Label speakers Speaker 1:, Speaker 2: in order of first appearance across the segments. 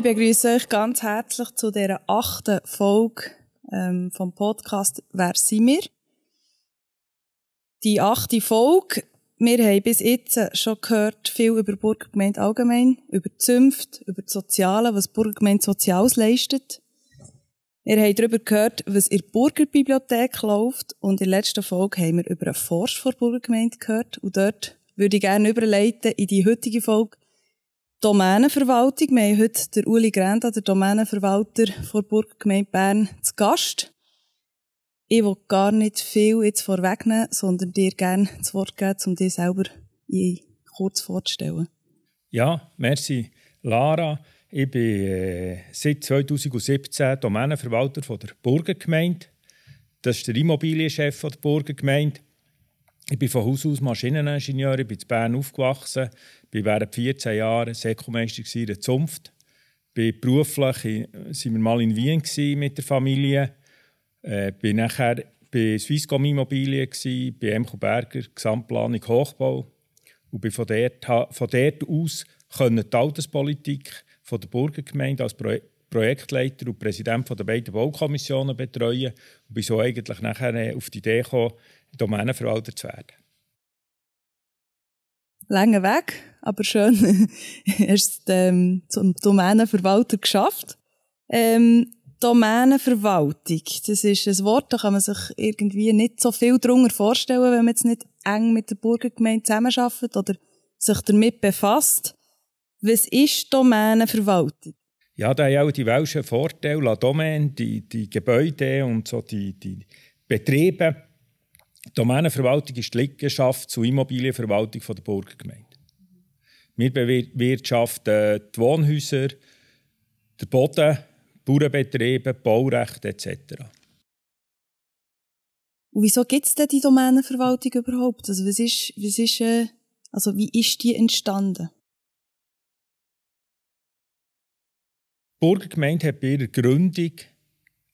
Speaker 1: Ich begrüße euch ganz herzlich zu dieser achten Folge ähm, vom Podcast Wer sind wir? Die achte Folge. Wir haben bis jetzt schon gehört viel über Burgergemeinde allgemein, über die Zünft, über das Soziale, was Burgergemeinde Soziales leistet. Wir haben darüber gehört, was in der Burgerbibliothek läuft und in der letzten Folge haben wir über einen Forsch vor Burgergemeinde gehört und dort würde ich gerne überleiten in die heutige Folge Domänenverwaltung. Wir haben heute den Uli Grenda, der Domänenverwalter der Burgergemeinde Bern, zu Gast. Ich will gar nicht viel jetzt vorwegnehmen, sondern dir gerne das Wort geben, um dir selber kurz vorzustellen.
Speaker 2: Ja, merci, Lara. Ich bin äh, seit 2017 Domänenverwalter von der Burgergemeinde. Das ist der Immobilienchef der Burgergemeinde. Ich bin von Haus aus Maschineningenieur, ich bin in Bern aufgewachsen, bin während 14 Jahren Sekumeister in der Zunft. Bin beruflich sind wir mal in Wien mit der Familie. Äh, bin nachher bei Swisscom Immobilien, bei Emco Berger, Gesamtplanung Hochbau. Und bin von dort, von dort aus können die Alterspolitik von der Burgergemeinde als Pro Projektleiter und Präsident der beiden Baukommissionen betreuen und bin so eigentlich nachher äh, auf die Idee gekommen, Domänenverwalter zu werden.
Speaker 1: Lange Weg, aber schön erst ähm, zum Domänenverwalter geschafft. Ähm, Domänenverwaltung, das ist ein Wort, da kann man sich irgendwie nicht so viel darunter vorstellen, wenn man jetzt nicht eng mit der Burgergemeinde zusammenarbeitet oder sich damit befasst. Was ist Domänenverwaltung?
Speaker 2: Ja, da haben auch die welschen Vorteile, La Domaine, die, die Gebäude und so die, die Betriebe die Domänenverwaltung ist die Liegenschaft zur Immobilienverwaltung der Burgergemeinde. Wir bewirtschaften die Wohnhäuser, den Boden, Bauernbetriebe, Baurecht etc.
Speaker 1: Und wieso gibt es denn die Domänenverwaltung überhaupt? Also, was ist, was ist, äh, also wie ist die entstanden?
Speaker 2: Die Burgergemeinde hat bei ihrer Gründung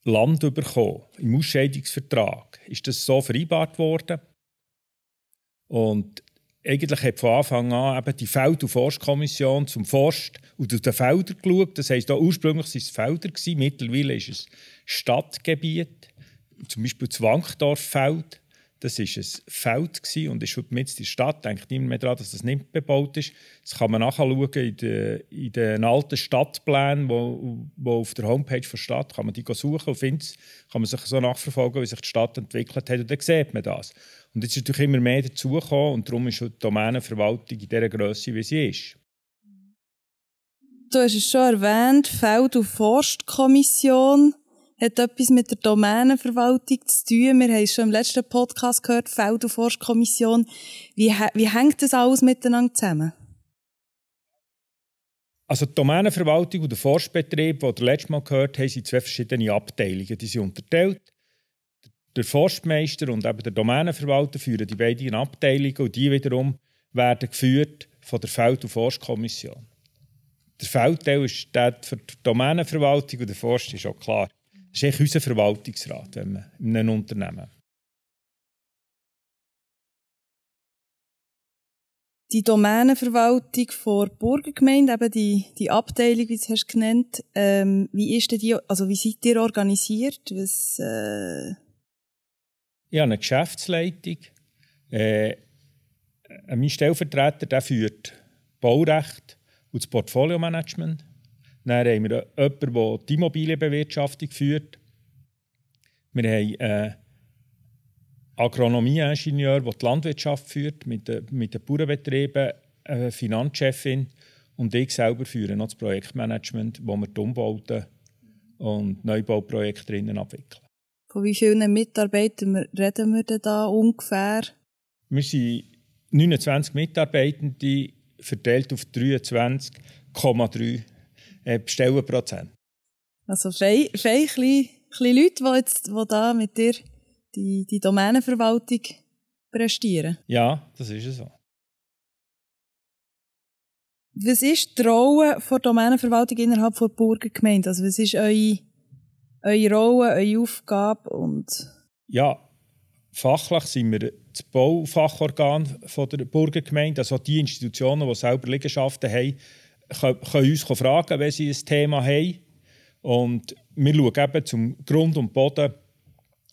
Speaker 2: Land bekommen. Im Ausscheidungsvertrag ist das so vereinbart worden. Und eigentlich hat von Anfang an eben die Feld- und Forstkommission zum Forst und auf den Feldern geschaut. Das heisst, ursprünglich waren es Felder, mittlerweile ist es Stadtgebiet, zum Beispiel das Wankdorffeld. Das war ein Feld und ist heute mit der Stadt. Denkt niemand mehr daran, dass das nicht bebaut ist. Das kann man nachschauen in den, in den alten Stadtplänen, wo, wo auf der Homepage der Stadt kann man die suchen und findet kann man sich so nachverfolgen, wie sich die Stadt entwickelt hat und dann sieht man das. Und jetzt ist natürlich immer mehr dazugekommen und darum ist die Domänenverwaltung in dieser Größe, wie sie ist.
Speaker 1: Du hast es schon erwähnt, Feld- und Forstkommission hat etwas mit der Domänenverwaltung zu tun. Wir haben es schon im letzten Podcast gehört, Feld- und Forstkommission. Wie, wie hängt das alles miteinander zusammen?
Speaker 2: Also die Domänenverwaltung und der Forstbetrieb, den ihr letztes Mal gehört haben, sind zwei verschiedene Abteilungen. Die sind unterteilt. Der Forstmeister und eben der Domänenverwalter führen die beiden Abteilungen und die wiederum werden geführt von der Feld- und Forstkommission. Der Feldteil ist der für die Domänenverwaltung und der Forst ist auch klar. Das ist unser Verwaltungsrat wenn man in einem Unternehmen.
Speaker 1: Die Domänenverwaltung vor Burgergemeinde, eben die, die Abteilung, wie du es genannt ähm, wie ist denn die, also wie seid ihr organisiert? Was, äh...
Speaker 2: Ich habe eine Geschäftsleitung. Äh, mein Stellvertreter der führt Baurecht und das Portfolio-Management. Dann haben wir jemanden, der die Immobilienbewirtschaftung führt. Wir haben einen Agronomieingenieur, der die Landwirtschaft führt, mit den, mit den Bauernbetrieben, eine Finanzchefin und ich selber führe noch das Projektmanagement, wo wir die Umbauten und Neubauprojekte drinnen abwickeln.
Speaker 1: Von wie vielen Mitarbeitern reden wir denn da ungefähr?
Speaker 2: Wir sind 29 Mitarbeitende verteilt auf 23,3 äh, Stellenprozent.
Speaker 1: Also kleine, kleine Leute, die, jetzt, die da mit dir die, die Domänenverwaltung prestieren.
Speaker 2: Ja, das ist so.
Speaker 1: Was ist die Rolle der Domänenverwaltung innerhalb der Burgergemeinde? Also was ist eure, eure Rolle, eure Aufgabe? Und
Speaker 2: ja, fachlich sind wir das Baufachorgan der Burgergemeinde, also die Institutionen, die selber Liegenschaften haben, können uns fragen, wenn sie ein Thema haben. Und wir schauen eben zum Grund und Boden,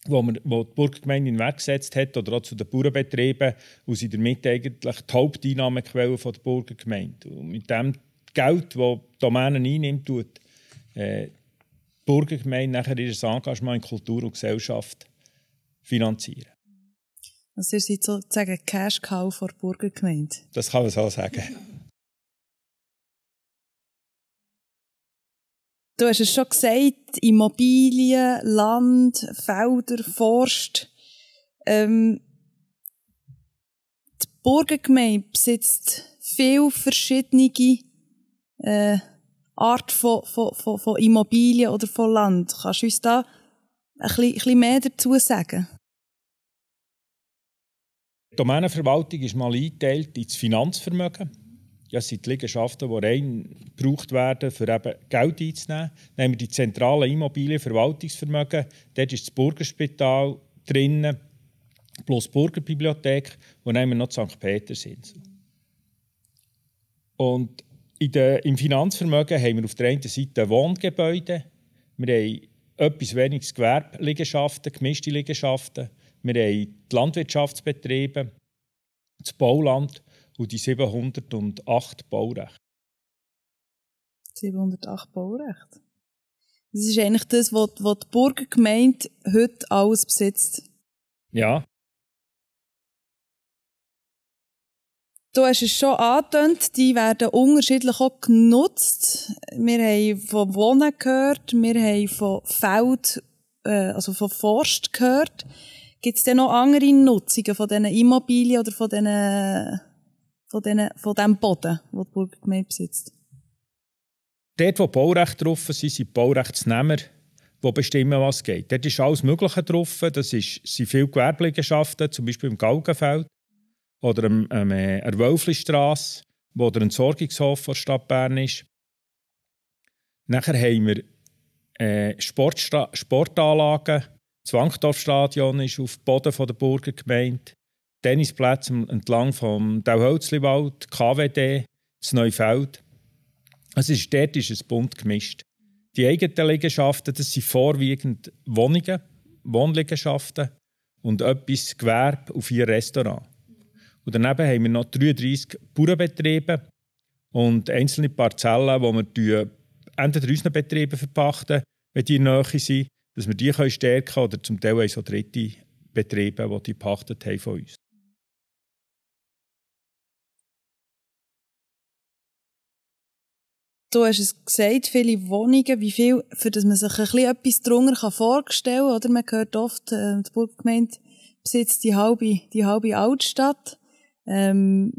Speaker 2: wo, wir, wo die Burgergemeinde in Werk gesetzt hat, oder auch zu den Bauernbetrieben, und sind damit eigentlich die Haupteinnahmequelle der Burgergemeinde. Und mit dem Geld, das die Domänen einnimmt, tut äh, die Burgergemeinde nachher ihr Engagement in Kultur und Gesellschaft finanzieren.
Speaker 1: Also ihr seid sozusagen Cash-Cow der Burgergemeinde?
Speaker 2: Das kann man so sagen.
Speaker 1: Du hast es schon gesagt, Immobilien, Land, Felder, Forst. Ähm, die Burgergemeinde besitzt viele verschiedene äh, Art von, von, von, von Immobilien oder von Land. Kannst du uns da ein ein bisschen mehr dazu sagen?
Speaker 2: Die Domänenverwaltung ist mal eingeteilt ins Finanzvermögen. Das sind die Liegenschaften, die rein gebraucht werden, um eben Geld einzunehmen. Haben wir die zentralen Immobilienverwaltungsvermögen. Dort ist das Burgerspital drinnen, plus die Burgerbibliothek. Und haben wir noch die St. Petersinsel. Und der, im Finanzvermögen haben wir auf der einen Seite Wohngebäude, wir haben etwas weniges Gewerbliegenschaften, gemischte Liegenschaften, wir haben die Landwirtschaftsbetriebe, das Bauland und die 708 Baurechte.
Speaker 1: 708 Baurechte? Das ist eigentlich das, was, was die Burgergemeinde heute alles besitzt.
Speaker 2: Ja,
Speaker 1: Du hast es schon angetönt, die werden unterschiedlich auch genutzt. Wir haben von Wohnen gehört, wir haben von Feld, äh, also von Forst gehört. Gibt es denn noch andere Nutzungen von diesen Immobilien oder von diesen, von diesen, von dem Boden, den die Burgergemeinde besitzt?
Speaker 2: Dort, wo Baurechte drauf sind, sind die Baurechtsnehmer, die bestimmen, was geht. Dort ist alles Mögliche drauf. Das ist, sind viele Gewerbliegenschaften, zum Beispiel im Galgenfeld oder am, am, äh, der Wölflistrasse, wo der Entsorgungshof der Stadt Bern ist. Nachher haben wir äh, Sportanlagen. Das Wankdorfstadion ist auf dem Boden der Burgergemeinde. Tennisplätze entlang vom Dauhölzliwald, KWD, das Neufeld. Also dort ist es bunt gemischt. Die eigenen Liegenschaften, das sind vorwiegend Wohnungen, Wohnliegenschaften und etwas Gewerbe und vier Restaurants. Und daneben haben wir noch 33 Bauernbetriebe und einzelne Parzellen, die wir entweder unseren Betrieben verpachten, wenn die in Nähe sind, dass wir die stärken können oder zum Teil auch so dritte Betriebe, die die gepachtet haben von uns.
Speaker 1: Du hast es gesagt, viele Wohnungen, wie viel, für das man sich ein bisschen etwas darunter vorstellen kann. Oder? Man hört oft, äh, die Burggemeinde besitzt die halbe, die halbe Altstadt. Ähm,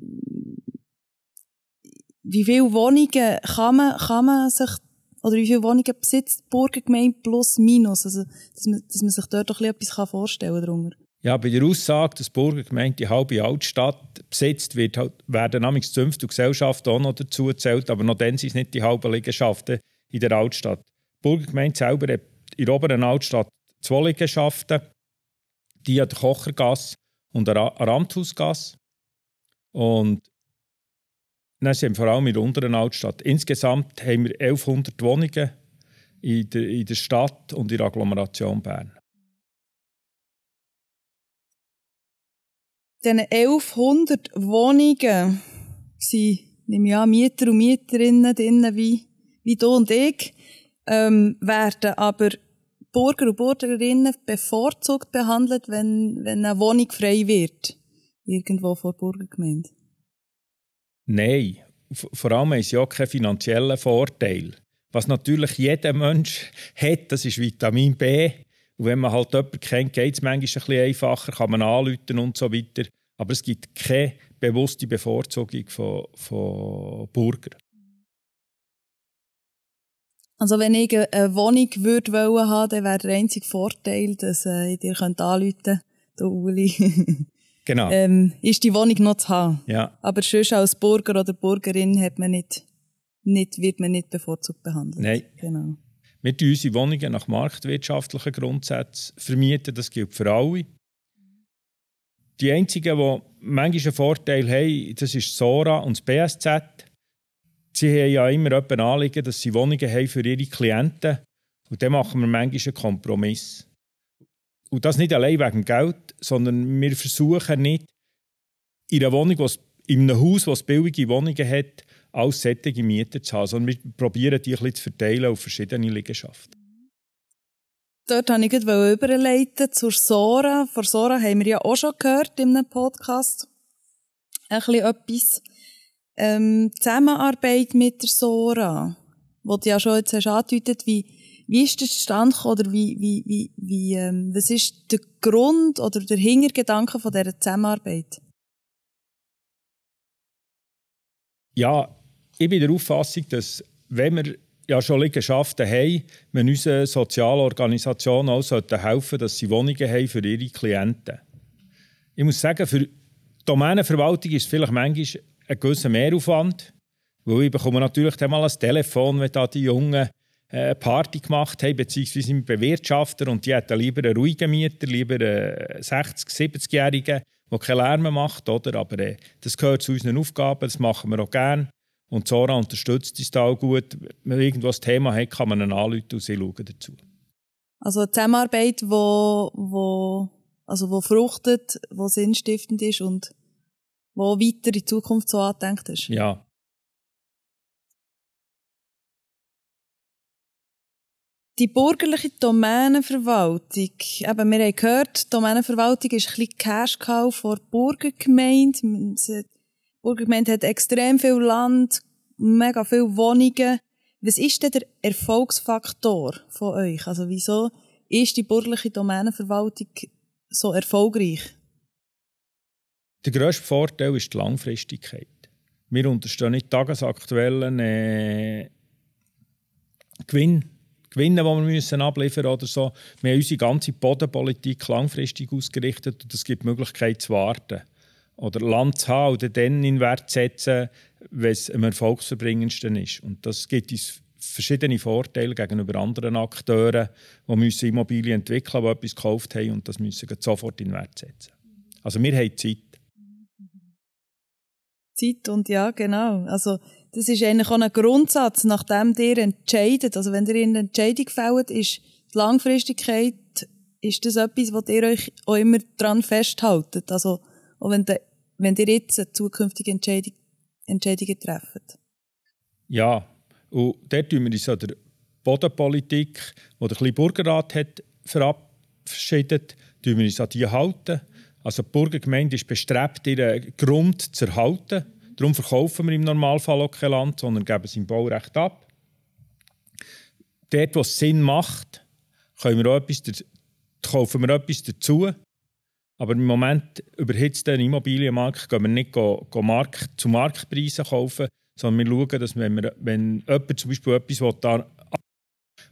Speaker 1: wie viele Wohnungen kann man, kann man sich, oder wie viele Wohnungen besitzt die Burgergemeinde plus minus? Also, dass man, dass man sich dort doch etwas vorstellen kann darunter.
Speaker 2: Ja, bei der Aussage, dass die Burgergemeinde die halbe Altstadt besitzt, wird halt, werden nämlich Zünfte und Gesellschaften auch noch dazu gezählt, aber noch dann sind es nicht die halben Liegenschaften in der Altstadt. Die Burgergemeinde selber hat in der oberen Altstadt zwei Liegenschaften, die an der Kochergasse und der Ramthausgasse. Und dann sind vor allem in der unteren Altstadt. Insgesamt haben wir 1100 Wohnungen in der, in der Stadt und in der Agglomeration Bern.
Speaker 1: Diese 1100 Wohnungen sind, nehme ich an, Mieter und Mieterinnen drin, wie, wie du und ich, ähm, werden aber Bürger und Bürgerinnen bevorzugt behandelt, wenn, wenn eine Wohnung frei wird irgendwo vor Burgergemeinde?
Speaker 2: Nein, vor allem haben sie auch keinen finanziellen Vorteil. Was natürlich jeder Mensch hat, das ist Vitamin B. Und wenn man halt jemanden kennt, geht es manchmal ein bisschen einfacher, kann man anrufen und so weiter. Aber es gibt keine bewusste Bevorzugung von, von Bürgern.
Speaker 1: Also wenn ich eine Wohnung würde wollen haben, dann wäre der einzige Vorteil, dass äh, ich dir anrufen könnte, Uli.
Speaker 2: Genau.
Speaker 1: ähm, ist die Wohnung noch zu haben.
Speaker 2: Ja.
Speaker 1: Aber sonst als Bürger oder Bürgerin hat man nicht, nicht, wird man nicht bevorzugt behandelt.
Speaker 2: Nein.
Speaker 1: Genau.
Speaker 2: Wir tun unsere Wohnungen nach marktwirtschaftlichen Grundsätzen vermieten, das gilt für alle. Die einzigen, die manchmal einen Vorteil haben, das ist Sora und das BSZ. sie haben ja immer ein Anliegen, dass sie Wohnungen haben für ihre Klienten. Und dann machen wir manchmal einen Kompromiss. Und das nicht allein wegen Geld, sondern wir versuchen nicht, in einer Wohnung, in einem Haus, das billige Wohnungen hat, alles solche Mieter zu haben, sondern wir probieren, die ein bisschen zu verteilen auf verschiedene Liegenschaften.
Speaker 1: Dort wollte ich überleiten zur Sora. Von Sora haben wir ja auch schon gehört in einem Podcast. Ein bisschen etwas. Ähm, Zusammenarbeit mit der Sora, wo du ja schon jetzt hast angedeutet, wie, wie ist der Stand oder wie, wie, wie, wie ähm, was ist der Grund oder der Hintergedanke von dieser Zusammenarbeit?
Speaker 2: Ja, ich bin der Auffassung, dass wenn wir ja schon Liegenschaften haben, wir unseren Sozialorganisationen auch helfen sollten, dass sie Wohnungen haben für ihre Klienten. Ich muss sagen, für die Domänenverwaltung ist es vielleicht manchmal ein gewisser Mehraufwand, weil ich bekomme natürlich dann mal ein Telefon, wenn da die Jungen äh, eine Party gemacht haben, beziehungsweise ein Bewirtschafter und die hätten lieber einen ruhigen Mieter, lieber einen 60-, 70-Jährigen, der keinen Lärm macht. Oder? Aber äh, das gehört zu unseren Aufgaben, das machen wir auch gerne. Und Zora unterstützt uns da auch gut. Wenn man irgendwo ein Thema hat, kann man einen anrufen und sie schauen dazu.
Speaker 1: Also eine Zusammenarbeit, die wo, wo, also wo fruchtet, die sinnstiftend ist und wo weiter in die Zukunft so angedenkt ist.
Speaker 2: Ja.
Speaker 1: Die bürgerliche Domänenverwaltung, eben, wir haben gehört, die Domänenverwaltung ist ein bisschen Cash-Cow vor der Burgergemeinde. Die Burgergemeinde hat extrem viel Land, mega viele Wohnungen. Was ist denn der Erfolgsfaktor von euch? Also wieso ist die bürgerliche Domänenverwaltung so erfolgreich?
Speaker 2: Der grösste Vorteil ist die Langfristigkeit. Wir unterstehen nicht tagesaktuellen äh, Gewinn, Gewinne, die wir müssen abliefern oder so. Wir haben unsere ganze Bodenpolitik langfristig ausgerichtet und es gibt die Möglichkeit zu warten. Oder Land zu haben oder dann in Wert zu setzen, wenn es am erfolgsverbringendsten ist. Und das gibt uns verschiedene Vorteile gegenüber anderen Akteuren, die müssen Immobilien entwickeln, die etwas gekauft haben und das müssen sofort in Wert setzen. Also wir haben Zeit.
Speaker 1: Zeit und ja, genau. Also, das ist eigentlich auch ein Grundsatz, nachdem ihr entscheidet. Also, wenn ihr eine Entscheidung fällt, ist die Langfristigkeit, ist das etwas, wo ihr euch auch immer dran festhaltet. Also, auch wenn, de, wenn ihr jetzt eine zukünftige Entscheidung, Entscheidungen trefft.
Speaker 2: Ja, und dort tun wir uns an der Bodenpolitik, die der kleine Bürgerrat hat verabschiedet, tun wir uns an die halten. Also die Burgergemeinde ist bestrebt, ihren Grund zu erhalten. Darum verkaufen wir im Normalfall auch kein Land, sondern geben es im Baurecht ab. Dort, wo es Sinn macht, können wir auch etwas, kaufen wir etwas dazu. Aber im Moment überhitzt den Immobilienmarkt, gehen wir nicht go, go Markt, zu Marktpreisen kaufen, sondern wir schauen, dass wenn, wir, wenn jemand zum Beispiel etwas da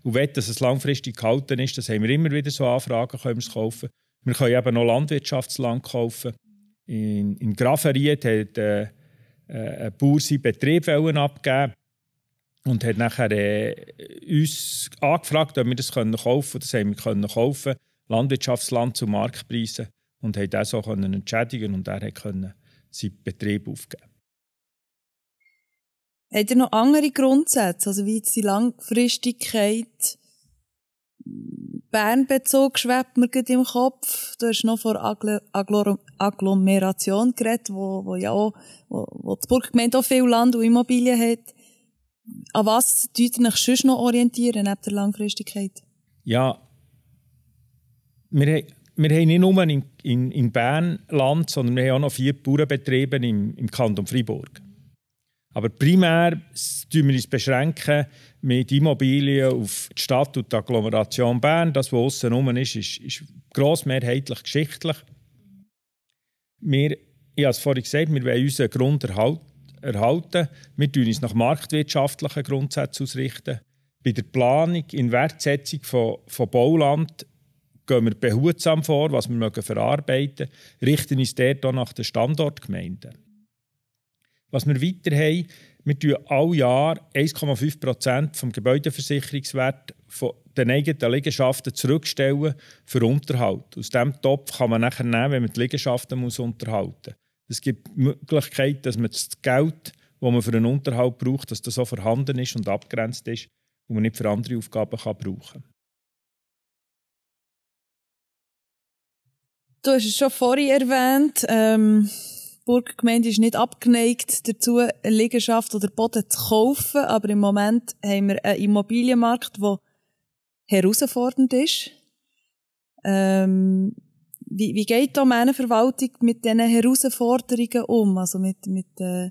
Speaker 2: und will, dass es langfristig gehalten ist, das haben wir immer wieder so Anfragen, können wir es kaufen. Wir können eben noch Landwirtschaftsland kaufen. In, in Graferiet hat äh, äh, ein Bauer seinen Betrieb abgeben und hat nachher äh, uns angefragt, ob wir das kaufen können. Das haben wir können kaufen, Landwirtschaftsland zu Marktpreisen und haben das auch entschädigen und er konnte seinen Betrieb aufgeben.
Speaker 1: Habt ihr noch andere Grundsätze, also wie jetzt die Langfristigkeit Bernbezug schwebt mir gerade im Kopf. Du hast noch vor Agglomeration geredet, wo, wo ja auch, wo, wo die Burggemeinde auch viel Land und Immobilien hat. An was tut ihr euch sonst noch orientieren, neben der Langfristigkeit?
Speaker 2: Ja, wir, wir haben nicht nur in, in, in Bern Land, sondern wir haben auch noch vier Bauernbetriebe im, im Kanton Freiburg. Aber primär beschränken wir uns beschränken mit Immobilien auf die Stadt und die Agglomeration Bern. Das, was außen rum ist, ist, ist grossmehrheitlich geschichtlich. Wir, ich habe es vorhin gesagt, wir wollen unseren Grund erhalten. Wir richten uns nach marktwirtschaftlichen Grundsätzen ausrichten. Bei der Planung, in Wertsetzung von, von Bauland gehen wir behutsam vor, was wir verarbeiten mögen, richten uns dort auch nach den Standortgemeinden. Was wir weiter haben, wir tun alle Jahr 1,5 Prozent vom Gebäudeversicherungswert den eigenen Liegenschaften zurückstellen für Unterhalt. Aus diesem Topf kann man nachher nehmen, wenn man die Liegenschaften muss unterhalten muss. Es gibt die Möglichkeit, dass man das Geld wo man für einen Unterhalt braucht, dass das so vorhanden ist und abgrenzt ist und man nicht für andere Aufgaben kann brauchen
Speaker 1: Du hast es schon vorhin erwähnt, ähm, die Burgergemeinde ist nicht abgeneigt dazu, eine Liegenschaft oder Boden zu kaufen, aber im Moment haben wir einen Immobilienmarkt, der herausfordernd ist. Ähm, wie, wie geht da meine Verwaltung mit diesen Herausforderungen um? Also mit, mit, äh,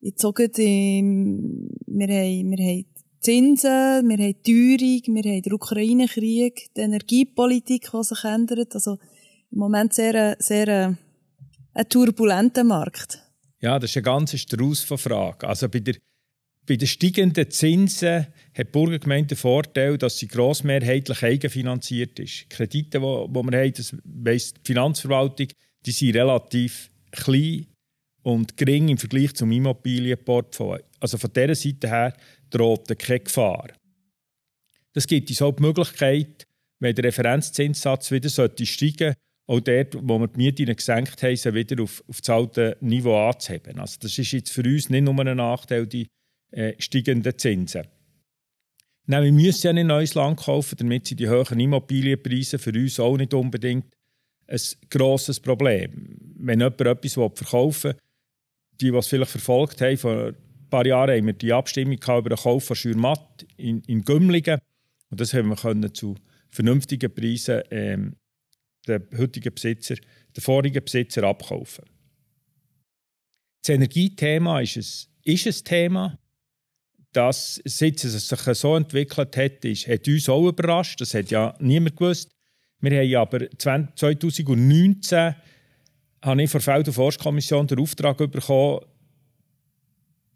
Speaker 1: jetzt auch im, wir haben, wir haben Zinsen, wir haben Teuerung, wir haben den Ukraine-Krieg, die Energiepolitik, die sich ändert. Also im Moment sehr, sehr ein turbulenter Markt.
Speaker 2: Ja, das ist eine ganz Strauß von Fragen. Also bei, der, bei den steigenden Zinsen hat die Burgergemeinde den Vorteil, dass sie grossmehrheitlich eigenfinanziert ist. Kredite, die wir haben, das weiss die Finanzverwaltung, die sind relativ klein und gering im Vergleich zum Immobilienportfolio. Also von dieser Seite her droht keine Gefahr. Das gibt uns auch die Möglichkeit, wenn der Referenzzinssatz wieder steigen sollte, auch dort, wo wir die Mieten gesenkt haben, sie wieder auf, auf das alte Niveau anzuheben. Also das ist jetzt für uns nicht nur ein Nachteil, die äh, steigenden Zinsen. Nein, wir müssen ja nicht neues Land kaufen, damit sind die hohen Immobilienpreise für uns auch nicht unbedingt ein grosses Problem. Wenn jemand etwas verkaufen will, die, die es vielleicht verfolgt haben, vor ein paar Jahren haben wir die Abstimmung über den Kauf von Schürmatt in, in Gümligen und das haben wir können zu vernünftigen Preisen ähm, den heutigen Besitzer, den vorigen Besitzer abkaufen. Das Energiethema ist ein, ist ein Thema, das, seit es sich so entwickelt hat, ist, hat uns auch überrascht. Das hat ja niemand gewusst. Wir haben aber 2019 habe ich von der Feld- und Forstkommission den Auftrag bekommen,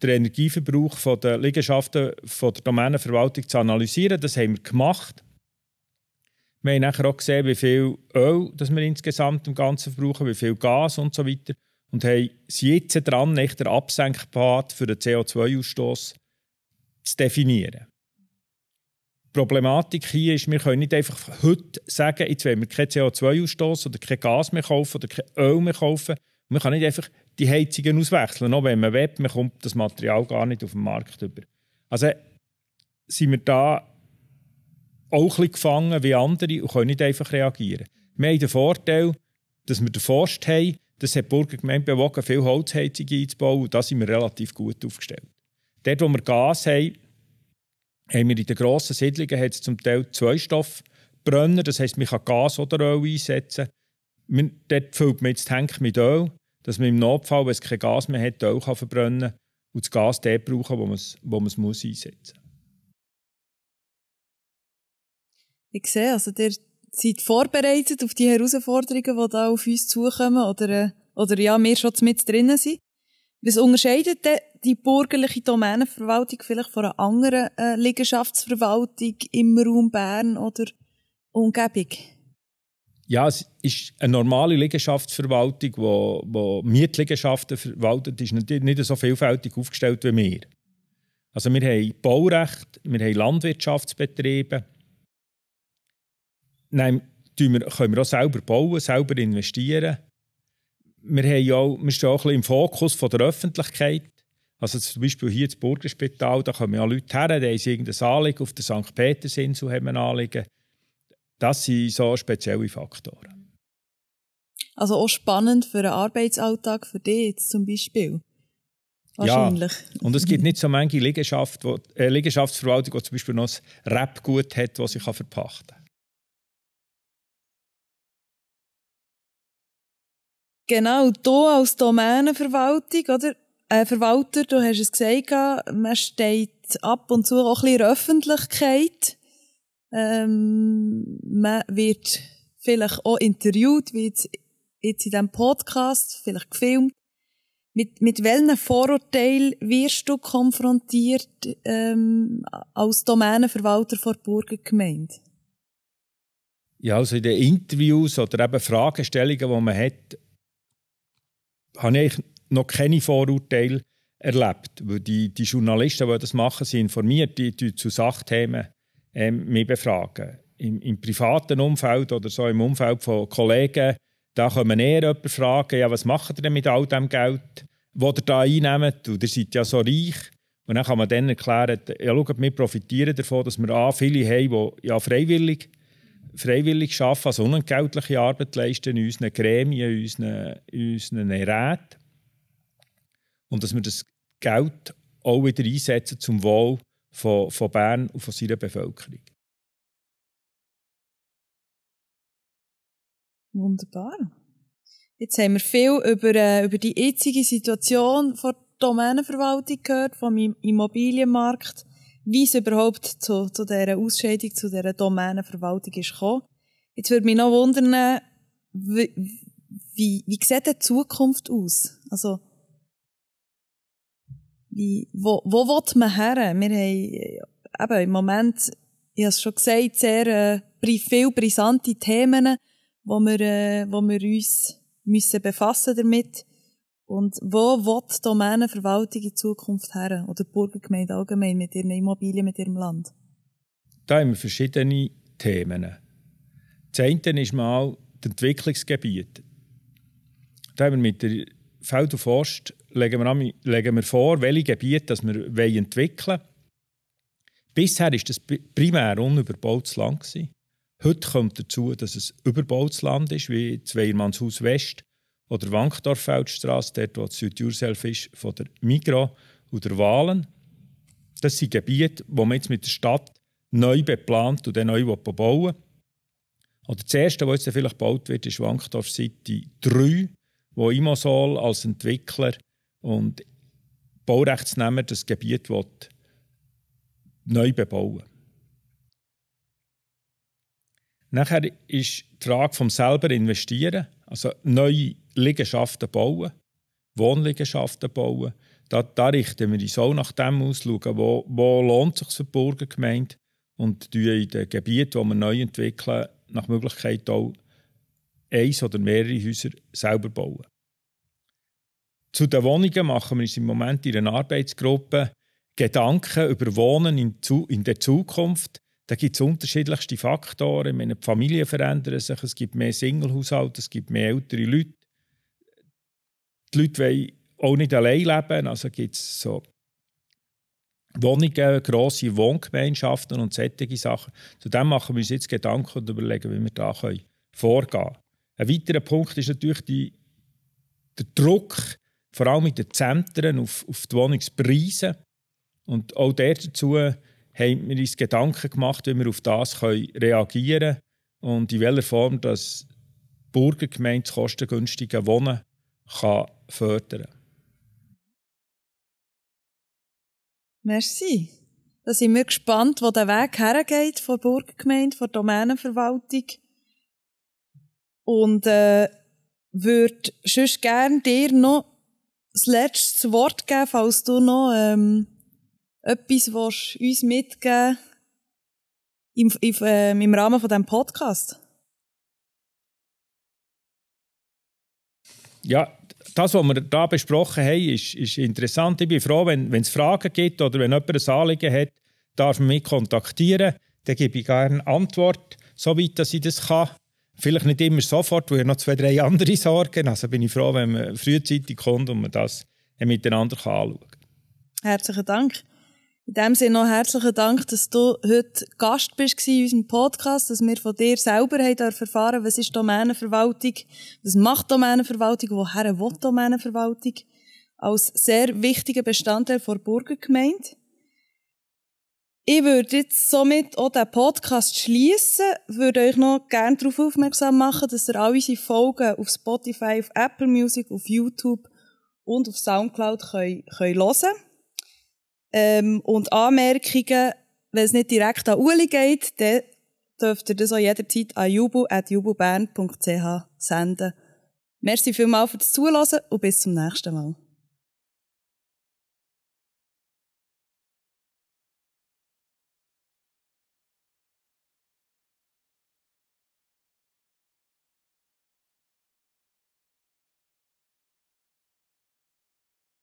Speaker 2: den Energieverbrauch der Liegenschaften der Domänenverwaltung zu analysieren. Das haben wir gemacht. Wir haben nachher auch gesehen, wie viel Öl das wir insgesamt im Ganzen verbrauchen, wie viel Gas und so weiter. Und haben jetzt dran, nicht den Absenkpfad für den CO2-Ausstoß zu definieren. Die Problematik hier ist, wir können nicht einfach heute sagen, jetzt wollen wir keinen CO2-Ausstoß oder kein Gas mehr kaufen oder kein Öl mehr kaufen. Man kann nicht einfach die Heizungen auswechseln. Auch wenn man will, man kommt das Material gar nicht auf den Markt über. Also sind wir da auch ein gefangen wie andere und können nicht einfach reagieren. Wir haben den Vorteil, dass wir den Forst haben. Das hat die Burgergemeinde bewogen, viel Holzheizungen einzubauen und da sind wir relativ gut aufgestellt. Dort, wo wir Gas haben, haben wir in den grossen Siedlungen hat zum Teil zwei Stoffbrenner. Das heisst, man kann Gas oder Öl einsetzen. Man, dort füllt man jetzt die Tank mit Öl, dass man im Notfall, wenn es kein Gas mehr hat, Öl kann verbrennen kann und das Gas dort brauchen, wo man es, es einsetzen muss.
Speaker 1: Ich sehe, also ihr seid vorbereitet auf die Herausforderungen, die da auf uns zukommen oder, äh, oder ja, wir schon mit drinnen sind. Was unterscheidet denn die bürgerliche Domänenverwaltung vielleicht von einer anderen äh, Liegenschaftsverwaltung im Raum Bern oder Umgebung?
Speaker 2: Ja, es ist eine normale Liegenschaftsverwaltung, wo, wo Mietliegenschaften verwaltet, ist nicht, nicht so vielfältig aufgestellt wie wir. Also wir haben Baurecht, wir haben Landwirtschaftsbetriebe, Nein, wir, können wir auch selber bauen, selber investieren. Wir, haben ja auch, wir stehen auch ein bisschen im Fokus von der Öffentlichkeit. Also zum Beispiel hier das Burgerspital, da kommen ja Leute her, die haben irgendein Anliegen, auf der St. Petersinsel haben ein Anliegen. Das sind so spezielle Faktoren.
Speaker 1: Also auch spannend für den Arbeitsalltag für dich jetzt zum Beispiel?
Speaker 2: Wahrscheinlich. Ja, und es gibt nicht so manche Liegenschaft, wo, äh, Liegenschaftsverwaltung, die zum Beispiel noch ein Rap-Gut hat, das sie verpachten kann.
Speaker 1: Genau, du als Domänenverwaltung, oder? Äh, Verwalter, du hast es gesagt, man steht ab und zu auch ein bisschen in der Öffentlichkeit. Ähm, man wird vielleicht auch interviewt, wie jetzt, jetzt in diesem Podcast, vielleicht gefilmt. Mit, mit welchen Vorurteilen wirst du konfrontiert ähm, als Domänenverwalter vor Burgergemeinde?
Speaker 2: Ja, also in den Interviews oder eben Fragestellungen, die man hat, habe ich noch keine Vorurteile erlebt. Die, die Journalisten, die das machen, sind informiert, die, die zu Sachthemen ähm, mich befragen. Im, Im, privaten Umfeld oder so im Umfeld von Kollegen, da können eher jemanden fragen, ja, was macht ihr denn mit all dem Geld? die ihr da einnehmt, und ihr seid ja so reich. Und dann kann man dann erklären, ja, schaut, wir profitieren davon, dass wir A, viele haben, die ja freiwillig, freiwillig arbeiten, also unentgeltliche Arbeit leisten in unseren Gremien, in unseren, in unseren Räten. Und dass wir das Geld auch wieder einsetzen zum Wohl von, von Bern und von seiner Bevölkerung.
Speaker 1: Wunderbar. Jetzt haben wir viel über, äh, über die jetzige Situation der Domänenverwaltung gehört, vom Immobilienmarkt, wie es überhaupt zu, zu dieser Ausscheidung, zu dieser Domänenverwaltung ist gekommen. Jetzt würde mich noch wundern, wie, wie, wie sieht die Zukunft aus? Also, wie, wo, wo will man her? Wir haben eben im Moment, ich habe es schon gesagt, sehr äh, viel brisante Themen, wo wir, äh, wo wir uns müssen befassen damit und wo will die Domänenverwaltung in Zukunft her oder die Burgergemeinde allgemein mit ihren Immobilien, mit ihrem Land?
Speaker 2: Da haben wir verschiedene Themen. Das eine ist mal das Entwicklungsgebiet. Da haben wir mit der Feld und Forst legen wir, an, legen wir vor, welche Gebiete das wir entwickeln wollen. Bisher war das primär unüberbautes Land. Heute kommt dazu, dass es überbautes Land ist, wie Zweiermannshaus West oder Wankdorffeldstrasse, dort wo Südjurself ist, von der Migros oder Wahlen. Das sind Gebiete, die man jetzt mit der Stadt neu beplant und dann neu bauen Oder das erste, was jetzt vielleicht gebaut wird, ist Wankdorf City 3, wo Imosol als Entwickler und Baurechtsnehmer das Gebiet neu bebauen will. Nachher ist die Frage vom selber investieren, also neue Liegenschaften bauen, Wohnliegenschaften bauen. Da, da richten wir uns auch nach dem aus, schauen, wo, wo lohnt sich für die Burgergemeinde und in den Gebieten, die wir neu entwickeln, nach Möglichkeit auch eins oder mehrere Häuser selber bauen. Zu den Wohnungen machen wir uns im Moment in einer Arbeitsgruppe Gedanken über Wohnen in, der Zukunft da gibt es unterschiedlichste Faktoren. Meine, die Familien verändern sich, es gibt mehr Singlehaushalte, es gibt mehr ältere Leute. Die Leute wollen auch nicht allein leben, also gibt es so Wohnungen, grosse Wohngemeinschaften und solche Sachen. Zudem machen wir uns jetzt Gedanken und überlegen, wie wir da vorgehen können. Ein weiterer Punkt ist natürlich die, der Druck, vor allem in den Zentren, auf, auf die Wohnungspreise. Und auch dazu haben wir uns Gedanken gemacht, wie wir auf das reagieren können und in welcher Form das Burgergemeinde das kostengünstige Wohnen kann fördern kann.
Speaker 1: Merci. Da sind wir gespannt, wo der Weg hergeht von der Burgergemeinde, von der Domänenverwaltung. Und äh, würde sonst gerne dir noch das letzte Wort geben, falls du noch ähm, etwas willst uns mitgeben im, im, äh, im Rahmen von diesem Podcast?
Speaker 2: Ja, das, was wir hier besprochen haben, ist, ist interessant. Ich bin froh, wenn, wenn es Fragen gibt oder wenn jemand ein Anliegen hat, darf man mich kontaktieren. Dann gebe ich gerne Antwort, soweit dass ich das kann. Vielleicht nicht immer sofort, weil ich noch zwei, drei andere Sorgen Also bin ich froh, wenn man frühzeitig kommt und man das miteinander anschauen kann.
Speaker 1: Herzlichen Dank. In dem Sinne noch herzlichen Dank, dass du heute Gast bist in unserem Podcast, dass wir von dir selber haben erfahren was ist Domänenverwaltung, was macht Domänenverwaltung, woher will Domänenverwaltung, als sehr wichtiger Bestandteil der Burgergemeinde. Ich würde jetzt somit auch den Podcast schließen, würde euch noch gerne darauf aufmerksam machen, dass ihr all unsere Folgen auf Spotify, auf Apple Music, auf YouTube und auf Soundcloud könnt, könnt hören könnt. Ähm, und Anmerkungen, wenn es nicht direkt an Uli geht, dann dürft ihr das auch jederzeit an jubu.jububern.ch senden. Merci vielmals fürs Zuhören und bis zum nächsten Mal.